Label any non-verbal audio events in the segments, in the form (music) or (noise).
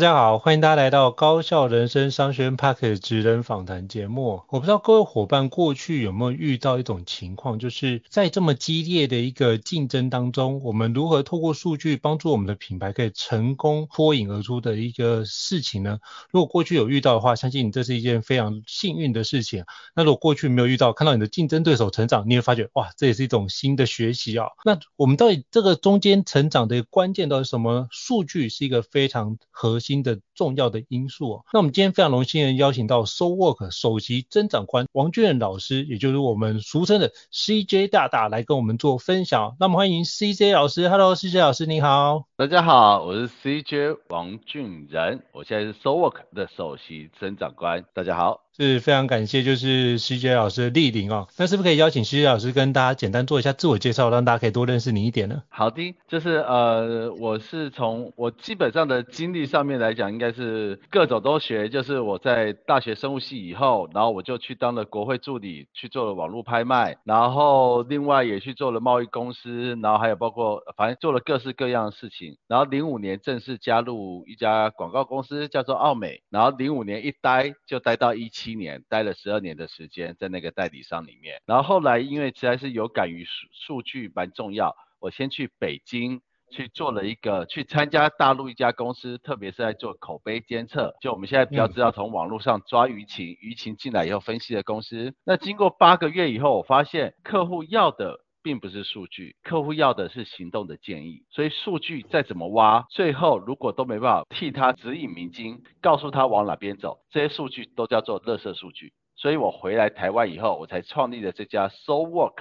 大家好，欢迎大家来到高效人生商学院 Podcast 职人访谈节目。我不知道各位伙伴过去有没有遇到一种情况，就是在这么激烈的一个竞争当中，我们如何透过数据帮助我们的品牌可以成功脱颖而出的一个事情呢？如果过去有遇到的话，相信你这是一件非常幸运的事情。那如果过去没有遇到，看到你的竞争对手成长，你会发觉哇，这也是一种新的学习啊。那我们到底这个中间成长的关键到底什么？数据是一个非常核心新的重要的因素哦。那我们今天非常荣幸的邀请到 SoulWork 首席增长官王俊仁老师，也就是我们俗称的 CJ 大大来跟我们做分享。那么欢迎 CJ 老师，Hello，CJ 老师你好。大家好，我是 CJ 王俊仁，我现在是 SoulWork 的首席增长官。大家好。是非常感谢，就是 CJ 老师的莅临哦。那是不是可以邀请 CJ 老师跟大家简单做一下自我介绍，让大家可以多认识你一点呢？好的，就是呃，我是从我基本上的经历上面来讲，应该就是各种都学。就是我在大学生物系以后，然后我就去当了国会助理，去做了网络拍卖，然后另外也去做了贸易公司，然后还有包括反正做了各式各样的事情。然后零五年正式加入一家广告公司，叫做奥美。然后零五年一待就待到一七。年待了十二年的时间在那个代理商里面，然后后来因为实在是有感于数数据蛮重要，我先去北京去做了一个去参加大陆一家公司，特别是在做口碑监测，就我们现在比较知道从网络上抓舆情，舆情进来以后分析的公司。那经过八个月以后，我发现客户要的。并不是数据，客户要的是行动的建议。所以数据再怎么挖，最后如果都没办法替他指引迷津，告诉他往哪边走，这些数据都叫做垃圾数据。所以我回来台湾以后，我才创立了这家 SoulWork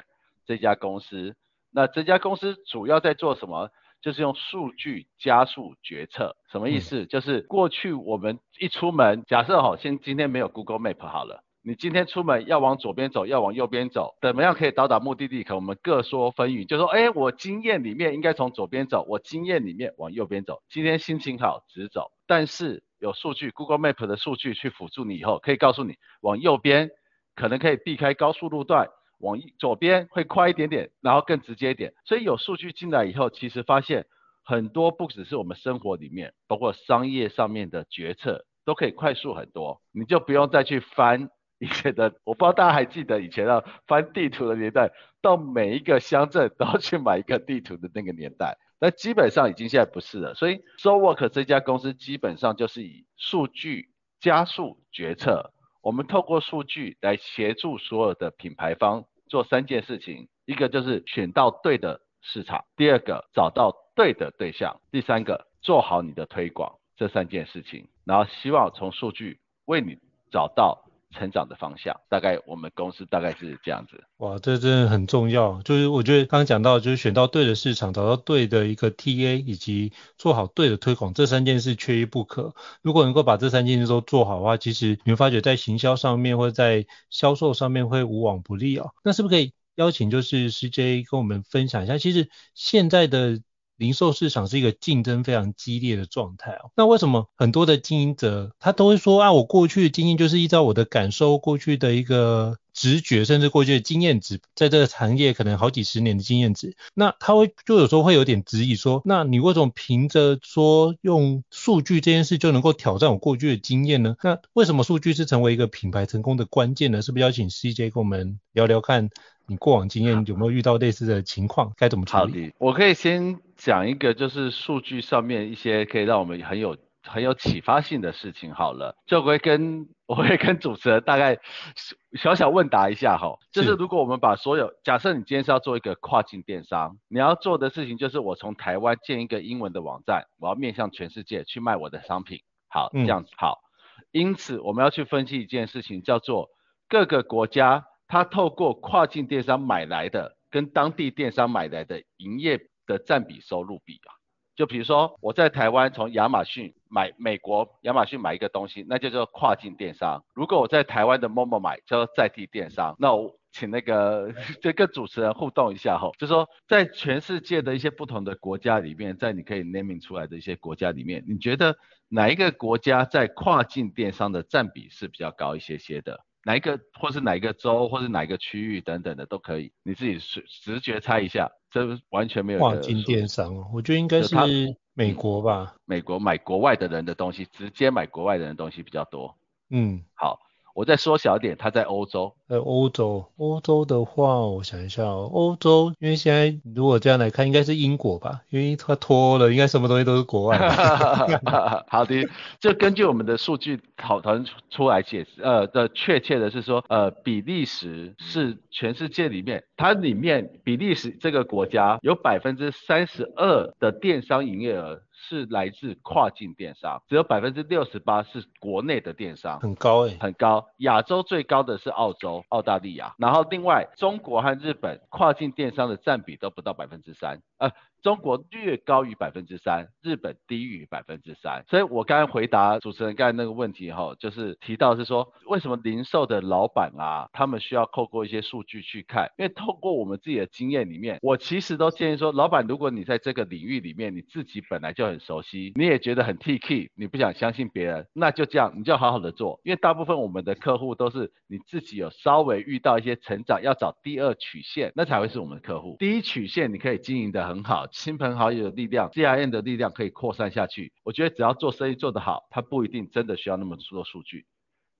这家公司。那这家公司主要在做什么？就是用数据加速决策。什么意思？嗯、就是过去我们一出门，假设好，先今天没有 Google Map 好了。你今天出门要往左边走，要往右边走，怎么样可以到达目的地？可我们各说纷纭，就说，哎，我经验里面应该从左边走，我经验里面往右边走。今天心情好，直走。但是有数据，Google Map 的数据去辅助你以后，可以告诉你往右边可能可以避开高速路段，往左边会快一点点，然后更直接一点。所以有数据进来以后，其实发现很多不只是我们生活里面，包括商业上面的决策都可以快速很多，你就不用再去翻。以前的我不知道大家还记得以前要翻地图的年代，到每一个乡镇都要去买一个地图的那个年代，那基本上已经现在不是了。所以 s o w o r k 这家公司基本上就是以数据加速决策，我们透过数据来协助所有的品牌方做三件事情：一个就是选到对的市场，第二个找到对的对象，第三个做好你的推广。这三件事情，然后希望从数据为你找到。成长的方向。大概我们公司大概是这样子。哇，这真的很重要。就是我觉得刚刚讲到，就是选到对的市场，找到对的一个 TA，以及做好对的推广，这三件事缺一不可。如果能够把这三件事都做好的话，其实你会发觉在行销上面或者在销售上面会无往不利啊。那是不是可以邀请就是 CJ 跟我们分享一下？其实现在的零售市场是一个竞争非常激烈的状态哦。那为什么很多的经营者他都会说啊，我过去的经验就是依照我的感受，过去的一个直觉，甚至过去的经验值，在这个行业可能好几十年的经验值。那他会就有时候会有点质疑说，那你为什么凭着说用数据这件事就能够挑战我过去的经验呢？那为什么数据是成为一个品牌成功的关键呢？是不是邀请 CJ 跟我们聊聊看？你过往经验有没有遇到类似的情况？该怎么处理？我可以先讲一个，就是数据上面一些可以让我们很有很有启发性的事情。好了，就会跟 (laughs) 我会跟主持人大概小小问答一下哈，就是如果我们把所有假设你今天是要做一个跨境电商，你要做的事情就是我从台湾建一个英文的网站，我要面向全世界去卖我的商品。好，这样子好。因此我们要去分析一件事情，叫做各个国家。它透过跨境电商买来的，跟当地电商买来的营业的占比收入比啊，就比如说我在台湾从亚马逊买美国亚马逊买一个东西，那就叫跨境电商。如果我在台湾的 Momo 买，叫做在地电商。那我请那个 (laughs) 这个主持人互动一下哈，就说在全世界的一些不同的国家里面，在你可以 name 出来的一些国家里面，你觉得哪一个国家在跨境电商的占比是比较高一些些的？哪一个，或是哪一个州，或是哪一个区域等等的都可以，你自己直直觉猜一下，这完全没有跨境电商哦，我觉得应该是美国吧，美国买国外的人的东西，直接买国外的人的东西比较多。嗯，好。我再缩小一点，它在欧洲。在欧洲，欧洲的话，我想一下哦，欧洲，因为现在如果这样来看，应该是英国吧，因为它脱了，应该什么东西都是国外的。(laughs) 好的，就根据我们的数据讨论出来解释，呃的确切的是说，呃，比利时是全世界里面，它里面比利时这个国家有百分之三十二的电商营业额。是来自跨境电商，只有百分之六十八是国内的电商，很高哎、欸，很高。亚洲最高的是澳洲、澳大利亚，然后另外中国和日本跨境电商的占比都不到百分之三，呃。中国略高于百分之三，日本低于百分之三。所以我刚才回答主持人刚才那个问题哈，就是提到是说，为什么零售的老板啊，他们需要透过一些数据去看？因为透过我们自己的经验里面，我其实都建议说，老板如果你在这个领域里面，你自己本来就很熟悉，你也觉得很 T K，你不想相信别人，那就这样，你就好好的做。因为大部分我们的客户都是你自己有稍微遇到一些成长，要找第二曲线，那才会是我们的客户。第一曲线你可以经营得很好。亲朋好友的力量，G I N 的力量可以扩散下去。我觉得只要做生意做得好，他不一定真的需要那么多数据。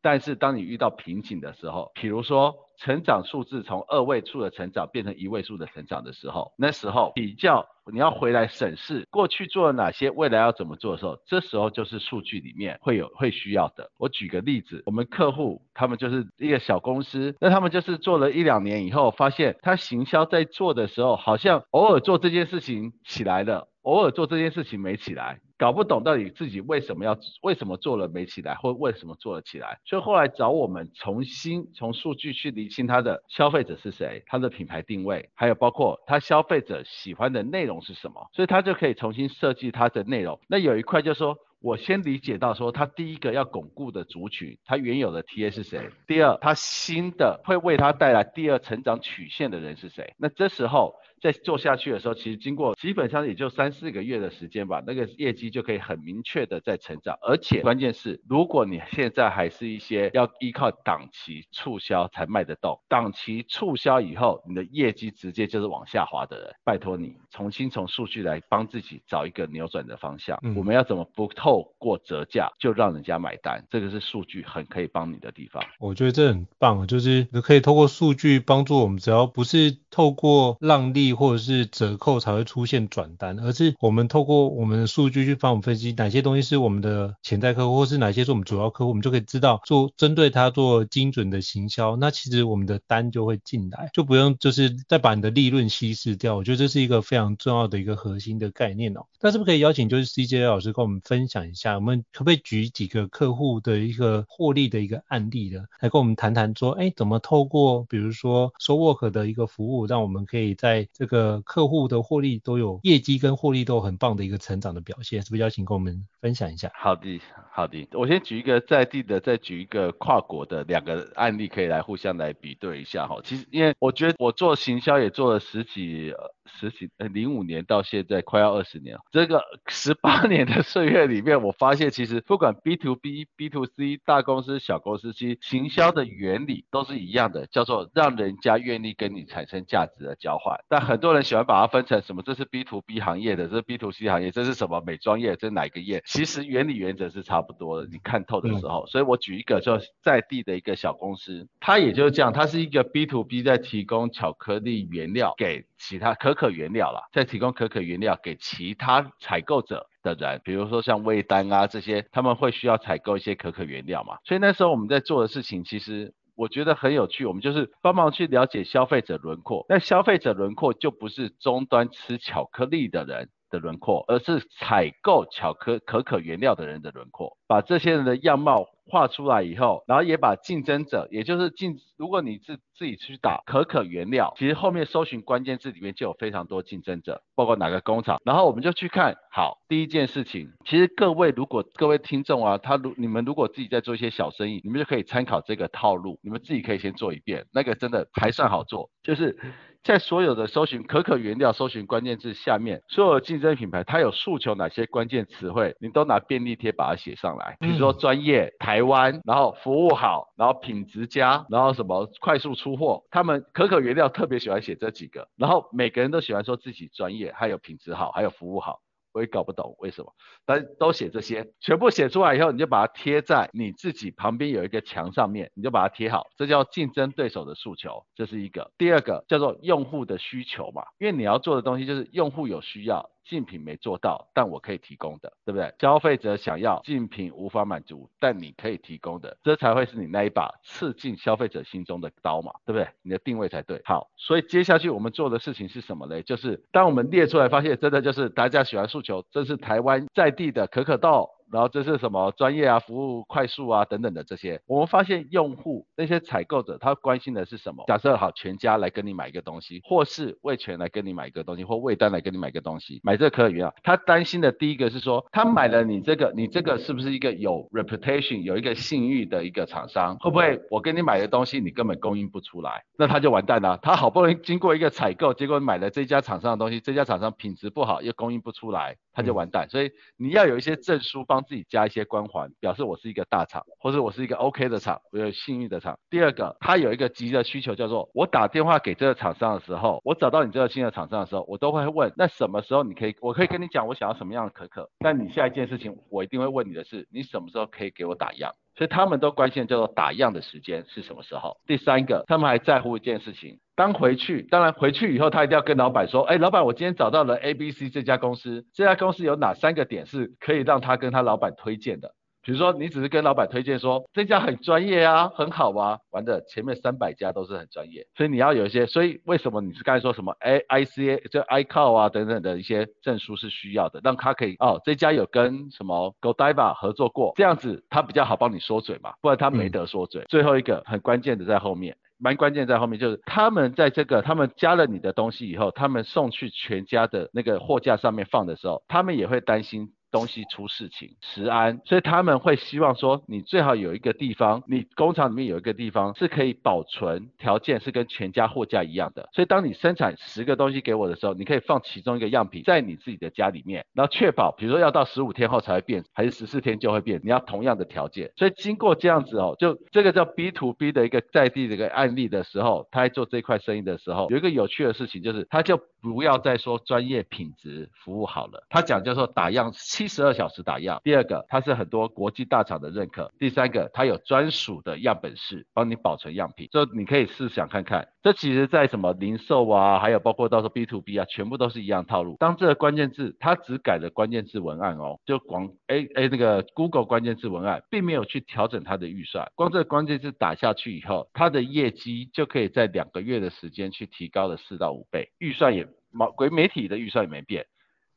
但是当你遇到瓶颈的时候，比如说成长数字从二位数的成长变成一位数的成长的时候，那时候比较你要回来审视过去做了哪些，未来要怎么做的时候，这时候就是数据里面会有会需要的。我举个例子，我们客户他们就是一个小公司，那他们就是做了一两年以后，发现他行销在做的时候，好像偶尔做这件事情起来了，偶尔做这件事情没起来。搞不懂到底自己为什么要为什么做了没起来，或为什么做了起来，所以后来找我们重新从数据去厘清他的消费者是谁，他的品牌定位，还有包括他消费者喜欢的内容是什么，所以他就可以重新设计他的内容。那有一块就是说，我先理解到说，他第一个要巩固的族群，他原有的 TA 是谁？第二，他新的会为他带来第二成长曲线的人是谁？那这时候。在做下去的时候，其实经过基本上也就三四个月的时间吧，那个业绩就可以很明确的在成长。而且关键是，如果你现在还是一些要依靠档期促销才卖得动，档期促销以后，你的业绩直接就是往下滑的人，拜托你重新从数据来帮自己找一个扭转的方向。嗯。我们要怎么不透过折价就让人家买单？这个是数据很可以帮你的地方。我觉得这很棒，就是可以透过数据帮助我们，只要不是。透过让利或者是折扣才会出现转单，而是我们透过我们的数据去帮我们分析哪些东西是我们的潜在客户，或是哪些是我们主要客户，我们就可以知道做针对他做精准的行销，那其实我们的单就会进来，就不用就是再把你的利润稀释掉。我觉得这是一个非常重要的一个核心的概念哦。那是不是可以邀请就是 CJ 老师跟我们分享一下，我们可不可以举几个客户的一个获利的一个案例呢？来跟我们谈谈说，哎，怎么透过比如说 SoWork 的一个服务，让我们可以在这个客户的获利都有业绩跟获利都很棒的一个成长的表现，是不是邀请跟我们分享一下？好的，好的，我先举一个在地的，再举一个跨国的两个案例，可以来互相来比对一下哈。其实因为我觉得我做行销也做了十几。十几呃零五年到现在快要二十年了，这个十八年的岁月里面，我发现其实不管 B to B、B to C、大公司、小公司，其实行销的原理都是一样的，叫做让人家愿意跟你产生价值的交换。但很多人喜欢把它分成什么，这是 B to B 行业的，这是 B to C 行业，这是什么美妆业，这是哪个业？其实原理原则是差不多的，你看透的时候。所以我举一个就在地的一个小公司，它也就是这样，它是一个 B to B 在提供巧克力原料给其他可可原料啦，在提供可可原料给其他采购者的人，比如说像味丹啊这些，他们会需要采购一些可可原料嘛。所以那时候我们在做的事情，其实我觉得很有趣，我们就是帮忙去了解消费者轮廓。那消费者轮廓就不是终端吃巧克力的人的轮廓，而是采购巧克可可原料的人的轮廓，把这些人的样貌。画出来以后，然后也把竞争者，也就是竞，如果你自自己去打可可原料，其实后面搜寻关键字里面就有非常多竞争者，包括哪个工厂，然后我们就去看。好，第一件事情，其实各位如果各位听众啊，他如你们如果自己在做一些小生意，你们就可以参考这个套路，你们自己可以先做一遍，那个真的还算好做，就是。在所有的搜寻可可原料搜寻关键字下面，所有的竞争品牌它有诉求哪些关键词汇，你都拿便利贴把它写上来。比如说专业、台湾，然后服务好，然后品质佳，然后什么快速出货，他们可可原料特别喜欢写这几个，然后每个人都喜欢说自己专业，还有品质好，还有服务好。我也搞不懂为什么，但都写这些，全部写出来以后，你就把它贴在你自己旁边有一个墙上面，你就把它贴好，这叫竞争对手的诉求，这是一个。第二个叫做用户的需求嘛，因为你要做的东西就是用户有需要。竞品没做到，但我可以提供的，对不对？消费者想要竞品无法满足，但你可以提供的，这才会是你那一把刺进消费者心中的刀嘛，对不对？你的定位才对。好，所以接下去我们做的事情是什么呢？就是当我们列出来，发现真的就是大家喜欢诉求，这是台湾在地的可可豆。然后这是什么专业啊、服务快速啊等等的这些，我们发现用户那些采购者他关心的是什么？假设好，全家来跟你买一个东西，或是味全来跟你买一个东西，或味丹来跟你买一个东西，买这个可以啊，他担心的第一个是说，他买了你这个，你这个是不是一个有 reputation 有一个信誉的一个厂商？会不会我跟你买的东西你根本供应不出来？那他就完蛋了。他好不容易经过一个采购，结果买了这家厂商的东西，这家厂商品质不好，又供应不出来。他就完蛋，所以你要有一些证书帮自己加一些光环，表示我是一个大厂，或者我是一个 OK 的厂，我有信誉的厂。第二个，他有一个急的需求，叫做我打电话给这个厂商的时候，我找到你这个新的厂商的时候，我都会问，那什么时候你可以，我可以跟你讲我想要什么样的可可，但你下一件事情我一定会问你的是，你什么时候可以给我打样？所以他们都关心叫做打样的时间是什么时候。第三个，他们还在乎一件事情。当回去，当然回去以后，他一定要跟老板说，哎，老板，我今天找到了 A、B、C 这家公司，这家公司有哪三个点是可以让他跟他老板推荐的？比如说，你只是跟老板推荐说这家很专业啊，很好啊，玩的前面三百家都是很专业，所以你要有一些，所以为什么你是刚才说什么 A、I、C、A 就 ICAO 啊等等的一些证书是需要的，让他可以哦，这家有跟什么 Godiva 合作过，这样子他比较好帮你说嘴嘛，不然他没得说嘴。嗯、最后一个很关键的在后面。蛮关键在后面，就是他们在这个他们加了你的东西以后，他们送去全家的那个货架上面放的时候，他们也会担心。东西出事情，食安，所以他们会希望说，你最好有一个地方，你工厂里面有一个地方是可以保存条件是跟全家货架一样的。所以当你生产十个东西给我的时候，你可以放其中一个样品在你自己的家里面，然后确保，比如说要到十五天后才会变，还是十四天就会变，你要同样的条件。所以经过这样子哦，就这个叫 B to B 的一个在地的一个案例的时候，他在做这块生意的时候，有一个有趣的事情就是，他就不要再说专业品质服务好了，他讲叫做打样。七十二小时打样；第二个，它是很多国际大厂的认可；第三个，它有专属的样本室帮你保存样品。这你可以试想看看，这其实在什么零售啊，还有包括到时候 B to B 啊，全部都是一样套路。当这个关键字，它只改了关键字文案哦，就广 A A 那个 Google 关键字文案，并没有去调整它的预算，光这个关键字打下去以后，它的业绩就可以在两个月的时间去提高了四到五倍，预算也毛鬼媒体的预算也没变，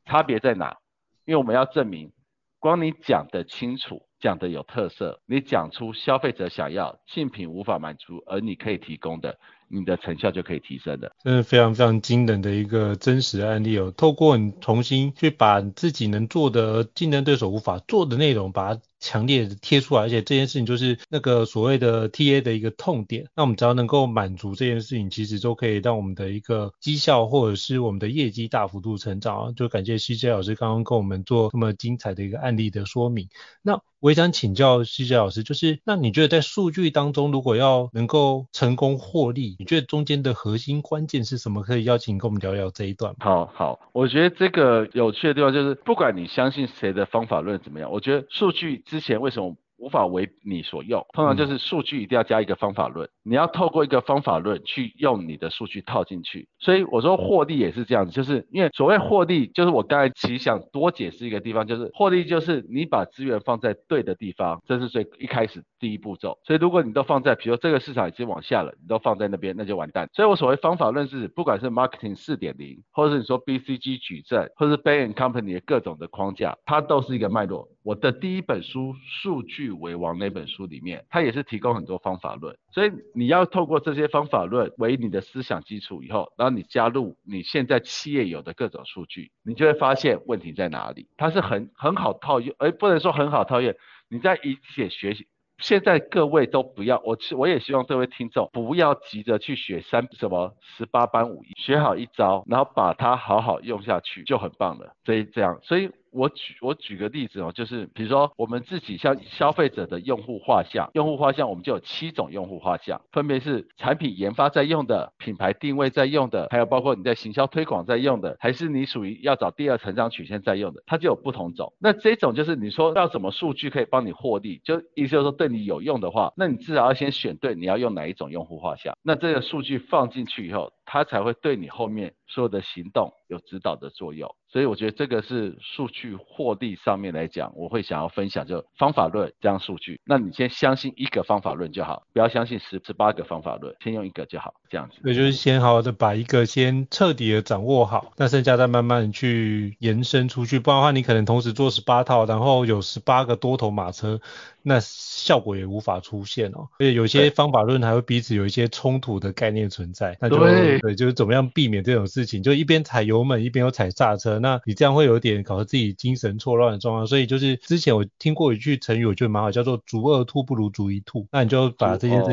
差别在哪？因为我们要证明，光你讲得清楚，讲得有特色，你讲出消费者想要，竞品无法满足，而你可以提供的。你的成效就可以提升的，真是非常非常惊人的一个真实案例哦。透过你重新去把自己能做的竞争对手无法做的内容，把它强烈的贴出来，而且这件事情就是那个所谓的 TA 的一个痛点。那我们只要能够满足这件事情，其实都可以让我们的一个绩效或者是我们的业绩大幅度成长。就感谢 CJ 老师刚刚跟我们做这么精彩的一个案例的说明。那我也想请教 CJ 老师，就是那你觉得在数据当中，如果要能够成功获利，你觉得中间的核心关键是什么？可以邀请跟我们聊聊这一段。好好，我觉得这个有趣的地方就是，不管你相信谁的方法论怎么样，我觉得数据之前为什么？无法为你所用，通常就是数据一定要加一个方法论，你要透过一个方法论去用你的数据套进去。所以我说获利也是这样子，就是因为所谓获利，就是我刚才其实想多解释一个地方，就是获利就是你把资源放在对的地方，这是最一开始第一步骤。所以如果你都放在，比如说这个市场已经往下了，你都放在那边，那就完蛋。所以我所谓方法论是，不管是 marketing 四点零，或者是你说 BCG 矩阵，或者是 Bain & Company 的各种的框架，它都是一个脉络。我的第一本书《数据为王》那本书里面，它也是提供很多方法论，所以你要透过这些方法论为你的思想基础以后，然后你加入你现在企业有的各种数据，你就会发现问题在哪里。它是很很好套用，而不能说很好套用。你在一起学习，现在各位都不要，我我也希望这位听众不要急着去学三什么十八般武艺，学好一招，然后把它好好用下去就很棒了。所以这样，所以。我举我举个例子哦，就是比如说我们自己像消费者的用户画像，用户画像我们就有七种用户画像，分别是产品研发在用的，品牌定位在用的，还有包括你在行销推广在用的，还是你属于要找第二成长曲线在用的，它就有不同种。那这种就是你说要什么数据可以帮你获利，就意思就是说对你有用的话，那你至少要先选对你要用哪一种用户画像，那这个数据放进去以后，它才会对你后面所有的行动有指导的作用。所以我觉得这个是数据获利上面来讲，我会想要分享就方法论这样数据。那你先相信一个方法论就好，不要相信十十八个方法论，先用一个就好，这样子。对，就是先好好的把一个先彻底的掌握好，那剩下再慢慢去延伸出去。不然的话，你可能同时做十八套，然后有十八个多头马车。那效果也无法出现哦，而且有些方法论还会彼此有一些冲突的概念存在，那就对，对，就是怎么样避免这种事情，就一边踩油门一边又踩刹车，那你这样会有点搞得自己精神错乱的状况。所以就是之前我听过一句成语，我觉得蛮好，叫做“逐二兔不如逐一兔”，那你就把这件事。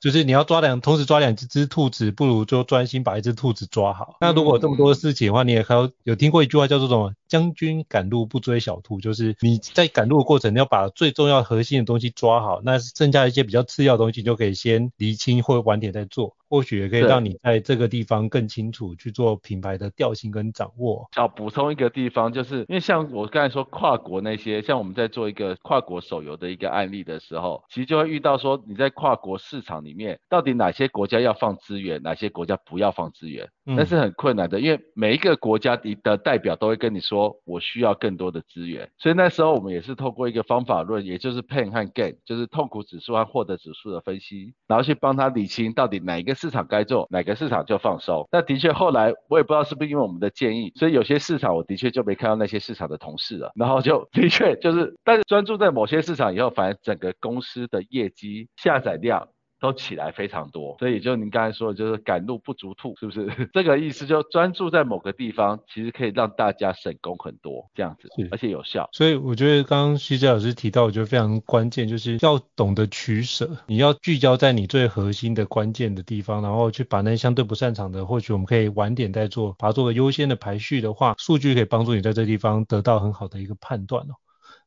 就是你要抓两，同时抓两只只兔子，不如就专心把一只兔子抓好。那如果这么多事情的话，你也还有有听过一句话叫做什么？将军赶路不追小兔，就是你在赶路的过程，你要把最重要核心的东西抓好，那剩下一些比较次要的东西就可以先厘清或晚点再做。或许也可以让你在这个地方更清楚去做品牌的调性跟掌握。要补充一个地方，就是因为像我刚才说跨国那些，像我们在做一个跨国手游的一个案例的时候，其实就会遇到说你在跨国市场里面，到底哪些国家要放资源，哪些国家不要放资源，那是很困难的，因为每一个国家的代表都会跟你说，我需要更多的资源。所以那时候我们也是透过一个方法论，也就是 Pain 和 Gain，就是痛苦指数和获得指数的分析，然后去帮他理清到底哪一个。市场该做哪个市场就放松。那的确后来我也不知道是不是因为我们的建议，所以有些市场我的确就没看到那些市场的同事了。然后就的确就是，但是专注在某些市场以后，反而整个公司的业绩下载量。都起来非常多，所以就您刚才说的，就是赶路不足兔，是不是？(laughs) 这个意思就专注在某个地方，其实可以让大家省工很多，这样子，而且有效。所以我觉得刚刚徐哲老师提到，我觉得非常关键，就是要懂得取舍，你要聚焦在你最核心的关键的地方，然后去把那些相对不擅长的，或许我们可以晚点再做，把它做个优先的排序的话，数据可以帮助你在这地方得到很好的一个判断哦。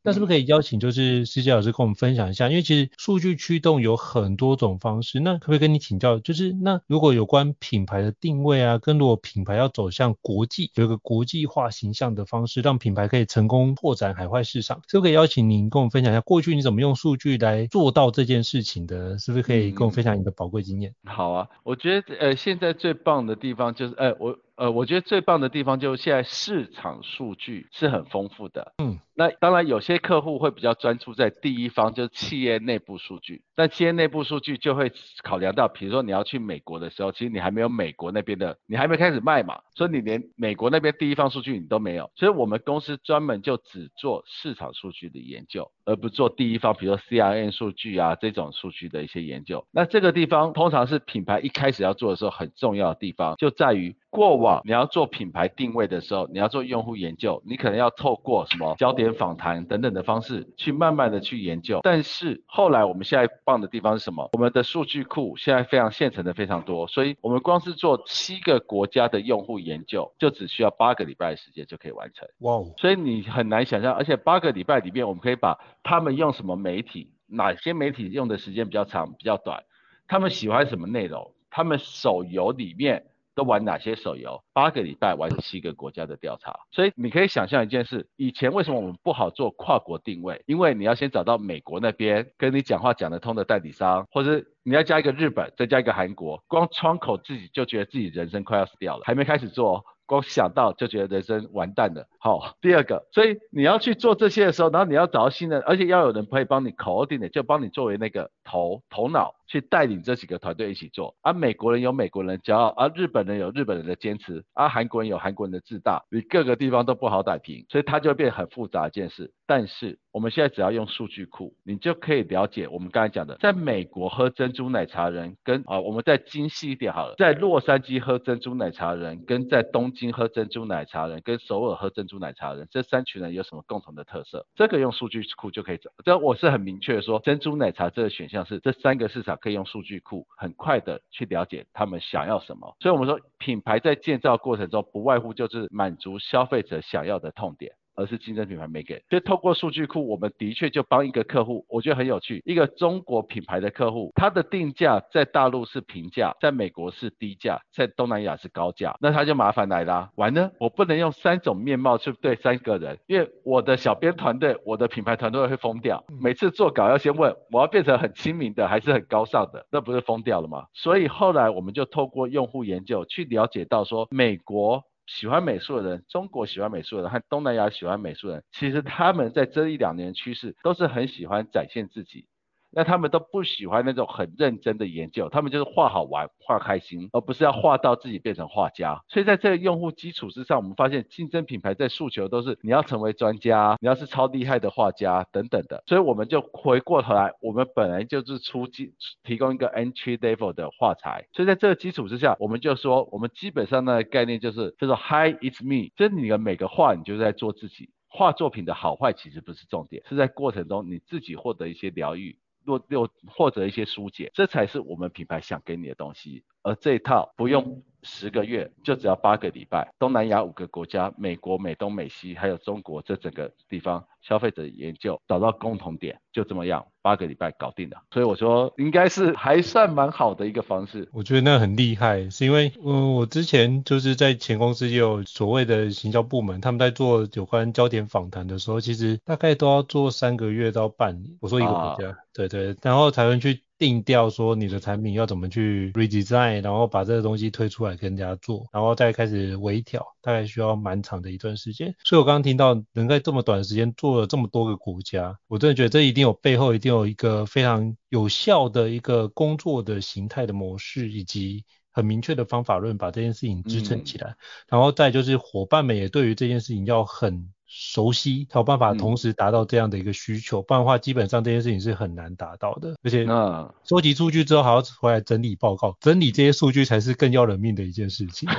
那是不是可以邀请就是 CJ 老师跟我们分享一下？因为其实数据驱动有很多种方式，那可不可以跟你请教？就是那如果有关品牌的定位啊，跟如果品牌要走向国际，有一个国际化形象的方式，让品牌可以成功拓展海外市场，是不是可以邀请您跟我们分享一下，过去你怎么用数据来做到这件事情的？是不是可以跟我们分享你的宝贵经验？嗯，好啊，我觉得呃现在最棒的地方就是呃我。呃，我觉得最棒的地方就是现在市场数据是很丰富的。嗯，那当然有些客户会比较专注在第一方，就是企业内部数据。但企业内部数据就会考量到，比如说你要去美国的时候，其实你还没有美国那边的，你还没开始卖嘛，所以你连美国那边第一方数据你都没有。所以我们公司专门就只做市场数据的研究，而不做第一方，比如说 CRM 数据啊这种数据的一些研究。那这个地方通常是品牌一开始要做的时候很重要的地方，就在于。过往你要做品牌定位的时候，你要做用户研究，你可能要透过什么焦点访谈等等的方式去慢慢的去研究。但是后来我们现在棒的地方是什么？我们的数据库现在非常现成的非常多，所以我们光是做七个国家的用户研究，就只需要八个礼拜的时间就可以完成。哇哦！所以你很难想象，而且八个礼拜里面，我们可以把他们用什么媒体，哪些媒体用的时间比较长、比较短，他们喜欢什么内容，他们手游里面。都玩哪些手游？八个礼拜玩七个国家的调查，所以你可以想象一件事：以前为什么我们不好做跨国定位？因为你要先找到美国那边跟你讲话讲得通的代理商，或者你要加一个日本，再加一个韩国，光窗口自己就觉得自己人生快要死掉了，还没开始做。光想到就觉得人生完蛋了。好，第二个，所以你要去做这些的时候，然后你要找到新人，而且要有人可以帮你 coordinate，就帮你作为那个头头脑去带领这几个团队一起做。而、美国人有美国人的骄傲，而、日本人有日本人的坚持，而、韩国人有韩国人的自大，你各个地方都不好打平，所以它就变很复杂一件事。但是我们现在只要用数据库，你就可以了解我们刚才讲的，在美国喝珍珠奶茶人跟啊，我们再精细一点好了，在洛杉矶喝珍珠奶茶人跟在东京喝珍珠奶茶人跟首尔喝珍珠奶茶人这三群人有什么共同的特色？这个用数据库就可以找。这我是很明确说，珍珠奶茶这个选项是这三个市场可以用数据库很快的去了解他们想要什么。所以我们说品牌在建造过程中不外乎就是满足消费者想要的痛点。而是竞争品牌没给，所以透过数据库，我们的确就帮一个客户，我觉得很有趣。一个中国品牌的客户，他的定价在大陆是平价，在美国是低价，在东南亚是高价，那他就麻烦来啦。完了，我不能用三种面貌去对三个人，因为我的小编团队、我的品牌团队会疯掉。每次做稿要先问，我要变成很亲民的，还是很高尚的？那不是疯掉了吗？所以后来我们就透过用户研究去了解到说，美国。喜欢美术的人，中国喜欢美术的人和东南亚喜欢美术的人，其实他们在这一两年趋势都是很喜欢展现自己。那他们都不喜欢那种很认真的研究，他们就是画好玩、画开心，而不是要画到自己变成画家。所以在这个用户基础之上，我们发现竞争品牌在诉求都是你要成为专家，你要是超厉害的画家等等的。所以我们就回过头来，我们本来就是出基提供一个 entry level 的画材。所以在这个基础之下，我们就说我们基本上的概念就是叫做 Hi it's me，就是你的每个画你就在做自己。画作品的好坏其实不是重点，是在过程中你自己获得一些疗愈。又又或者一些疏解，这才是我们品牌想给你的东西。而这一套不用十个月，就只要八个礼拜。东南亚五个国家，美国、美东、美西，还有中国这整个地方。消费者研究找到共同点，就这么样，八个礼拜搞定了。所以我说应该是还算蛮好的一个方式。我觉得那很厉害，是因为嗯，我之前就是在前公司也有所谓的行销部门，他们在做有关焦点访谈的时候，其实大概都要做三个月到半年。我说一个国家，啊、对，对对，然后才能去。定调说你的产品要怎么去 redesign，然后把这个东西推出来跟人家做，然后再开始微调，大概需要蛮长的一段时间。所以我刚刚听到能在这么短的时间做了这么多个国家，我真的觉得这一定有背后一定有一个非常有效的一个工作的形态的模式，以及很明确的方法论把这件事情支撑起来。嗯、然后再就是伙伴们也对于这件事情要很。熟悉才有办法同时达到这样的一个需求，嗯、不然的话基本上这件事情是很难达到的。而且，那收集数据之后还要回来整理报告，整理这些数据才是更要人命的一件事情。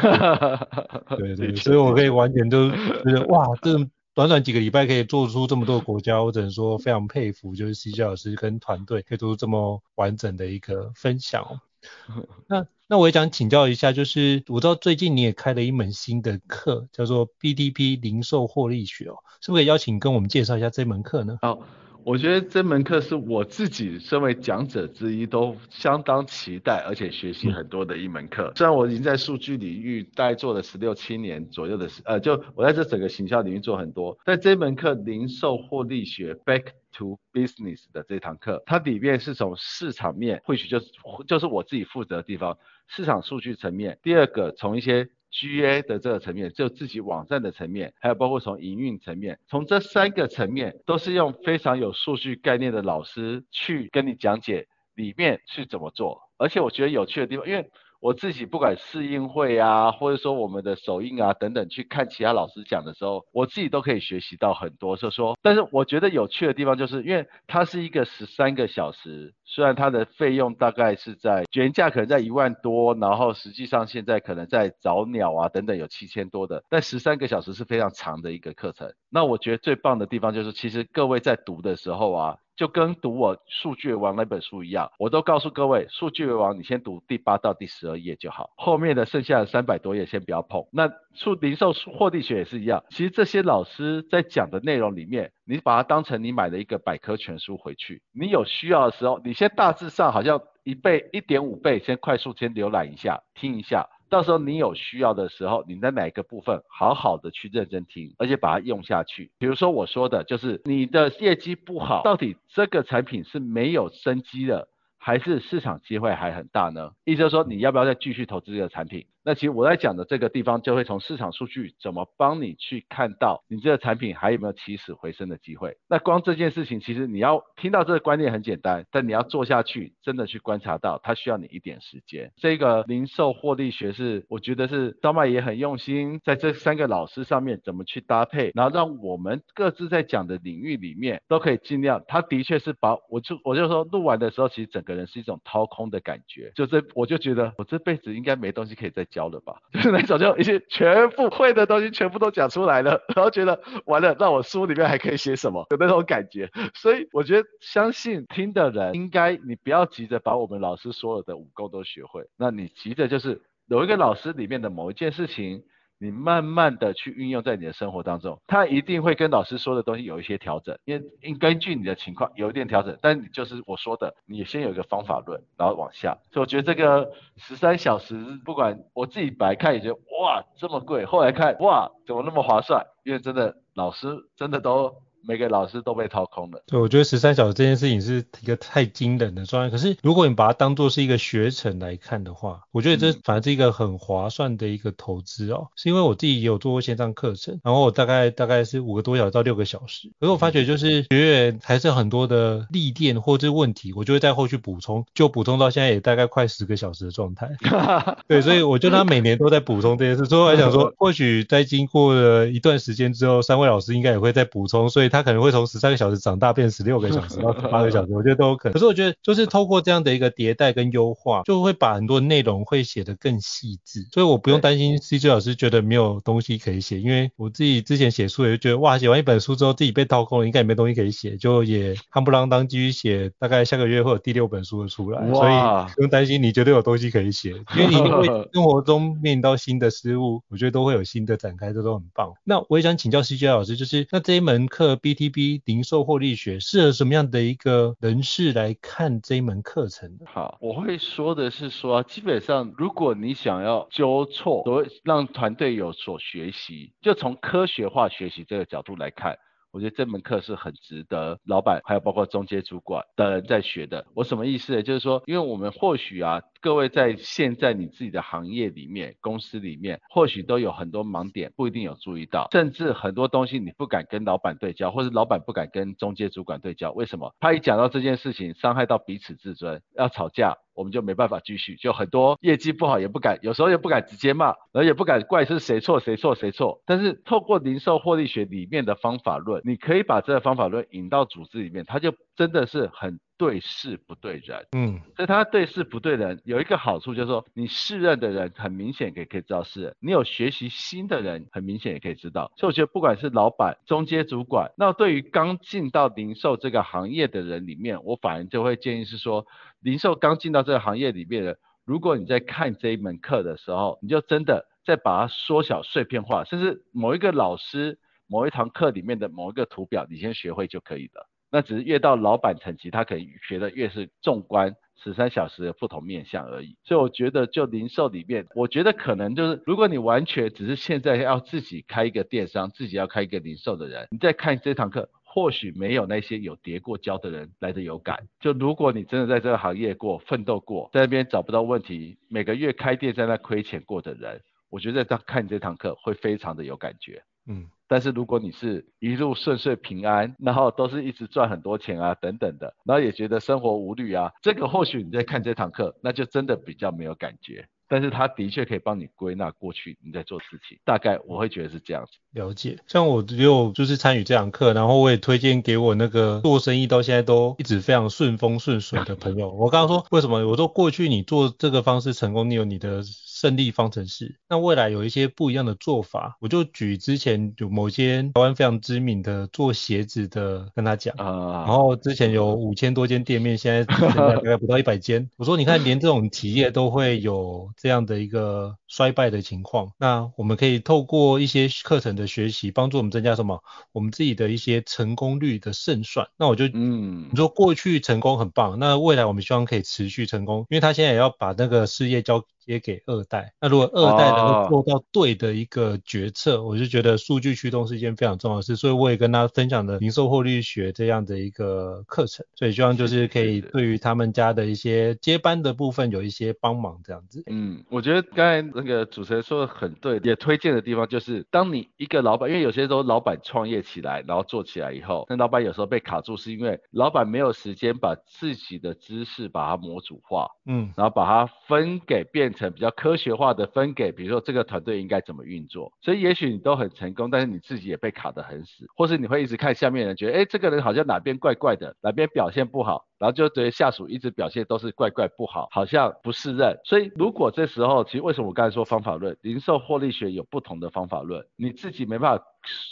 (laughs) 对，对对，所以我可以完全都觉得哇，这短短几个礼拜可以做出这么多国家，我只能说非常佩服，就是 CJ 老师跟团队可以做出这么完整的一个分享。(laughs) 那那我也想请教一下，就是我知道最近你也开了一门新的课，叫做 BDP 零售获利学哦，是不是可以邀请跟我们介绍一下这门课呢？好。我觉得这门课是我自己身为讲者之一都相当期待，而且学习很多的一门课。虽然我已经在数据领域大概做了十六七年左右的时，呃，就我在这整个行销领域做很多。但这门课零售获利学 Back to Business 的这堂课，它里面是从市场面，或许就是就是我自己负责的地方，市场数据层面。第二个从一些 GA 的这个层面，就自己网站的层面，还有包括从营运层面，从这三个层面都是用非常有数据概念的老师去跟你讲解里面是怎么做，而且我觉得有趣的地方，因为。我自己不管试映会啊，或者说我们的首映啊等等，去看其他老师讲的时候，我自己都可以学习到很多。就是说，但是我觉得有趣的地方，就是因为它是一个十三个小时，虽然它的费用大概是在原价可能在一万多，然后实际上现在可能在早鸟啊等等有七千多的，但十三个小时是非常长的一个课程。那我觉得最棒的地方就是，其实各位在读的时候啊。就跟读我《数据王》那本书一样，我都告诉各位，《数据王》你先读第八到第十二页就好，后面的剩下的三百多页先不要碰。那数零售获利学也是一样，其实这些老师在讲的内容里面，你把它当成你买了一个百科全书回去，你有需要的时候，你先大致上好像一倍、一点五倍，先快速先浏览一下，听一下。到时候你有需要的时候，你在哪个部分好好的去认真听，而且把它用下去。比如说我说的就是你的业绩不好，到底这个产品是没有生机的，还是市场机会还很大呢？意思说你要不要再继续投资这个产品？那其实我在讲的这个地方，就会从市场数据怎么帮你去看到你这个产品还有没有起死回生的机会。那光这件事情，其实你要听到这个观念很简单，但你要做下去，真的去观察到，它需要你一点时间。这个零售获利学是，我觉得是张麦也很用心，在这三个老师上面怎么去搭配，然后让我们各自在讲的领域里面都可以尽量。他的确是把我就我就说录完的时候，其实整个人是一种掏空的感觉，就这我就觉得我这辈子应该没东西可以再。教了吧，(laughs) 就是那种就一些全部会的东西全部都讲出来了，(laughs) 然后觉得完了，那我书里面还可以写什么？有 (laughs) 那种感觉。所以我觉得相信听的人应该，你不要急着把我们老师所有的武功都学会，那你急着就是有一个老师里面的某一件事情。你慢慢的去运用在你的生活当中，他一定会跟老师说的东西有一些调整，因为根据你的情况有一点调整，但就是我说的，你先有一个方法论，然后往下。所以我觉得这个十三小时，不管我自己白看也觉得哇这么贵，后来看哇怎么那么划算，因为真的老师真的都。每个老师都被掏空了。对，我觉得十三小时这件事情是一个太惊人的状态。可是如果你把它当做是一个学程来看的话，我觉得这反而是一个很划算的一个投资哦。是因为我自己也有做过线上课程，然后我大概大概是五个多小时到六个小时。可是我发觉就是学员还是很多的历练或者是问题，我就会在后续补充，就补充到现在也大概快十个小时的状态。(laughs) 对，所以我觉得他每年都在补充这件事。所以我还想说，(laughs) 或许在经过了一段时间之后，三位老师应该也会再补充，所以。他可能会从十三个小时长大变十六个小时到十 (laughs) 八个小时，我觉得都有可能。可是我觉得就是透过这样的一个迭代跟优化，就会把很多内容会写得更细致，所以我不用担心 CJ 老师觉得没有东西可以写，因为我自己之前写书也就觉得哇，写完一本书之后自己被掏空了，应该也没东西可以写，就也夯不啷当继续写，大概下个月会有第六本书的出来，所以不用担心你绝对有东西可以写，(laughs) 因为你一定会生活中面临到新的事物，我觉得都会有新的展开，这都很棒。那我也想请教 CJ 老师，就是那这一门课。B T B 零售获利学适合什么样的一个人士来看这一门课程？好，我会说的是说，基本上如果你想要纠错，所谓让团队有所学习，就从科学化学习这个角度来看。我觉得这门课是很值得老板还有包括中介主管的人在学的。我什么意思呢？就是说，因为我们或许啊，各位在现在你自己的行业里面、公司里面，或许都有很多盲点，不一定有注意到，甚至很多东西你不敢跟老板对焦，或者老板不敢跟中介主管对焦。为什么？他一讲到这件事情，伤害到彼此自尊，要吵架。我们就没办法继续，就很多业绩不好也不敢，有时候也不敢直接骂，然后也不敢怪是谁错谁错谁错。但是透过零售获利学里面的方法论，你可以把这个方法论引到组织里面，它就真的是很。对事不对人，嗯，所以他对事不对人有一个好处，就是说你适任的人很明显可以可以知道是，你有学习新的人很明显也可以知道。所以我觉得不管是老板、中阶主管，那对于刚进到零售这个行业的人里面，我反而就会建议是说，零售刚进到这个行业里面的。如果你在看这一门课的时候，你就真的再把它缩小碎片化，甚至某一个老师某一堂课里面的某一个图表，你先学会就可以了。那只是越到老板层级，他可以学的越是纵观十三小时的不同面向而已。所以我觉得，就零售里面，我觉得可能就是，如果你完全只是现在要自己开一个电商，自己要开一个零售的人，你再看这堂课。或许没有那些有叠过胶的人来的有感。就如果你真的在这个行业过、奋斗过，在那边找不到问题，每个月开店在那亏钱过的人，我觉得在看这堂课会非常的有感觉。嗯，但是如果你是一路顺遂平安，然后都是一直赚很多钱啊等等的，然后也觉得生活无虑啊，这个或许你在看这堂课，那就真的比较没有感觉。但是他的确可以帮你归纳过去你在做事情，大概我会觉得是这样子。了解，像我只有就是参与这堂课，然后我也推荐给我那个做生意到现在都一直非常顺风顺水的朋友。我刚刚说为什么？我说过去你做这个方式成功，你有你的胜利方程式。那未来有一些不一样的做法，我就举之前有某些台湾非常知名的做鞋子的跟他讲啊，然后之前有五千多间店面，现在大概不到一百间。我说你看，连这种企业都会有。这样的一个衰败的情况，那我们可以透过一些课程的学习，帮助我们增加什么？我们自己的一些成功率的胜算。那我就，嗯，你说过去成功很棒，那未来我们希望可以持续成功，因为他现在也要把那个事业交。接给二代，那如果二代能够做到对的一个决策，哦、我就觉得数据驱动是一件非常重要的事，所以我也跟他分享了零售获利学这样的一个课程，所以希望就是可以对于他们家的一些接班的部分有一些帮忙这样子。嗯，我觉得刚才那个主持人说的很对，也推荐的地方就是，当你一个老板，因为有些时候老板创业起来，然后做起来以后，那老板有时候被卡住，是因为老板没有时间把自己的知识把它模组化，嗯，然后把它分给变。成比较科学化的分给，比如说这个团队应该怎么运作，所以也许你都很成功，但是你自己也被卡得很死，或是你会一直看下面人，觉得哎，这个人好像哪边怪怪的，哪边表现不好，然后就对下属一直表现都是怪怪不好，好像不适任。所以如果这时候，其实为什么我刚才说方法论，零售获利学有不同的方法论，你自己没办法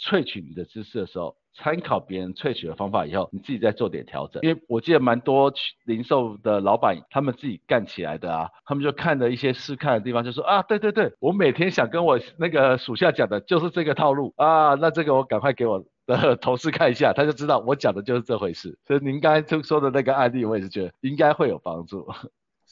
萃取你的知识的时候。参考别人萃取的方法以后，你自己再做点调整。因为我记得蛮多零售的老板，他们自己干起来的啊，他们就看了一些试看的地方，就说啊，对对对，我每天想跟我那个属下讲的就是这个套路啊，那这个我赶快给我的同事看一下，他就知道我讲的就是这回事。所以您刚才就说的那个案例，我也是觉得应该会有帮助。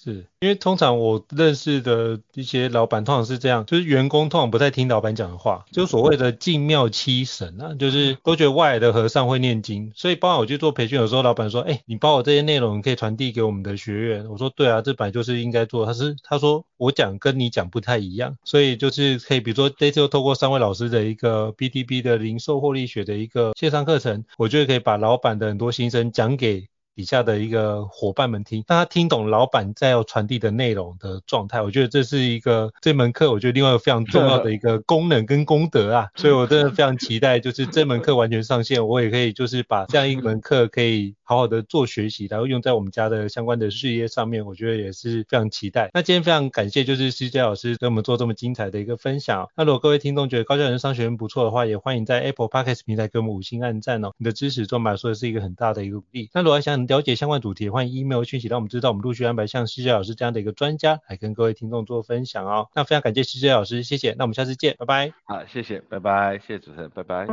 是。因为通常我认识的一些老板通常是这样，就是员工通常不太听老板讲的话，就所谓的进庙七神啊，就是都觉得外来的和尚会念经，所以包括我去做培训，有时候老板说，哎、你把我这些内容可以传递给我们的学员，我说对啊，这本来就是应该做，他是他说我讲跟你讲不太一样，所以就是可以比如说这次透过三位老师的一个 BTB 的零售获利学的一个线上课程，我觉得可以把老板的很多心声讲给。底下的一个伙伴们听，让他听懂老板在要传递的内容的状态，我觉得这是一个这门课，我觉得另外一个非常重要的一个功能跟功德啊，(laughs) 所以我真的非常期待，就是这门课完全上线，我也可以就是把这样一门课可以好好的做学习，然后用在我们家的相关的事业上面，我觉得也是非常期待。那今天非常感谢就是施佳老师给我们做这么精彩的一个分享。那如果各位听众觉得高教人生商学院不错的话，也欢迎在 Apple Podcast 平台给我们五星按赞哦，你的支持对我们来说是一个很大的一个鼓励。那如果想了解相关主题，欢迎 email 讯息让我们知道，我们陆续安排像施佳老师这样的一个专家来跟各位听众做分享哦。那非常感谢施佳老师，谢谢。那我们下次见，拜拜。好，谢谢，拜拜，谢谢主持人，拜拜。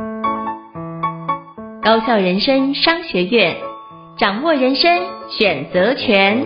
高效人生商学院，掌握人生选择权。